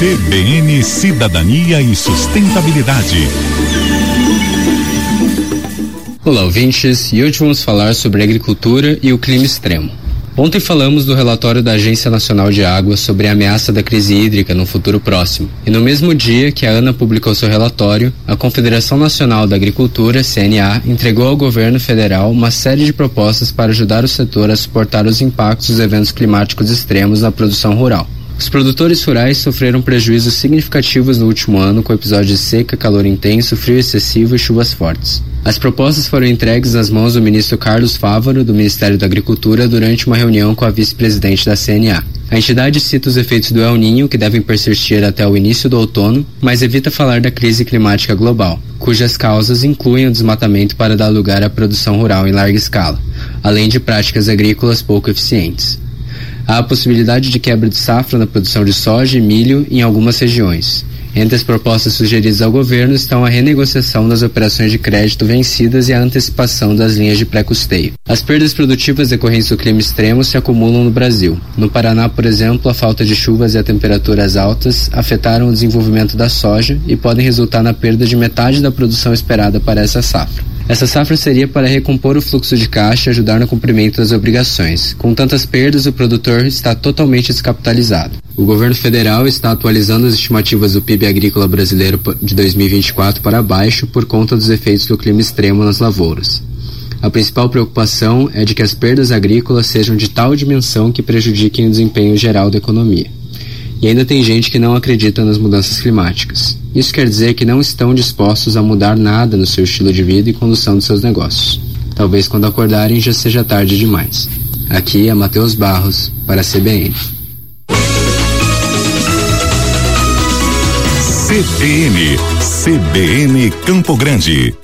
CBN Cidadania e Sustentabilidade. Olá, ouvintes, e hoje vamos falar sobre agricultura e o clima extremo. Ontem falamos do relatório da Agência Nacional de Água sobre a ameaça da crise hídrica no futuro próximo. E no mesmo dia que a ANA publicou seu relatório, a Confederação Nacional da Agricultura, CNA, entregou ao governo federal uma série de propostas para ajudar o setor a suportar os impactos dos eventos climáticos extremos na produção rural. Os produtores rurais sofreram prejuízos significativos no último ano com episódios de seca, calor intenso, frio excessivo e chuvas fortes. As propostas foram entregues nas mãos do ministro Carlos Fávaro, do Ministério da Agricultura, durante uma reunião com a vice-presidente da CNA. A entidade cita os efeitos do El Ninho, que devem persistir até o início do outono, mas evita falar da crise climática global, cujas causas incluem o desmatamento para dar lugar à produção rural em larga escala, além de práticas agrícolas pouco eficientes. Há a possibilidade de quebra de safra na produção de soja e milho em algumas regiões. Entre as propostas sugeridas ao governo estão a renegociação das operações de crédito vencidas e a antecipação das linhas de pré-custeio. As perdas produtivas decorrentes do clima extremo se acumulam no Brasil. No Paraná, por exemplo, a falta de chuvas e a temperaturas altas afetaram o desenvolvimento da soja e podem resultar na perda de metade da produção esperada para essa safra. Essa safra seria para recompor o fluxo de caixa e ajudar no cumprimento das obrigações. Com tantas perdas, o produtor está totalmente descapitalizado. O governo federal está atualizando as estimativas do PIB agrícola brasileiro de 2024 para baixo por conta dos efeitos do clima extremo nas lavouras. A principal preocupação é de que as perdas agrícolas sejam de tal dimensão que prejudiquem o desempenho geral da economia. E ainda tem gente que não acredita nas mudanças climáticas. Isso quer dizer que não estão dispostos a mudar nada no seu estilo de vida e condução de seus negócios. Talvez quando acordarem já seja tarde demais. Aqui é Matheus Barros, para a CBN. CBN, CBN Campo Grande.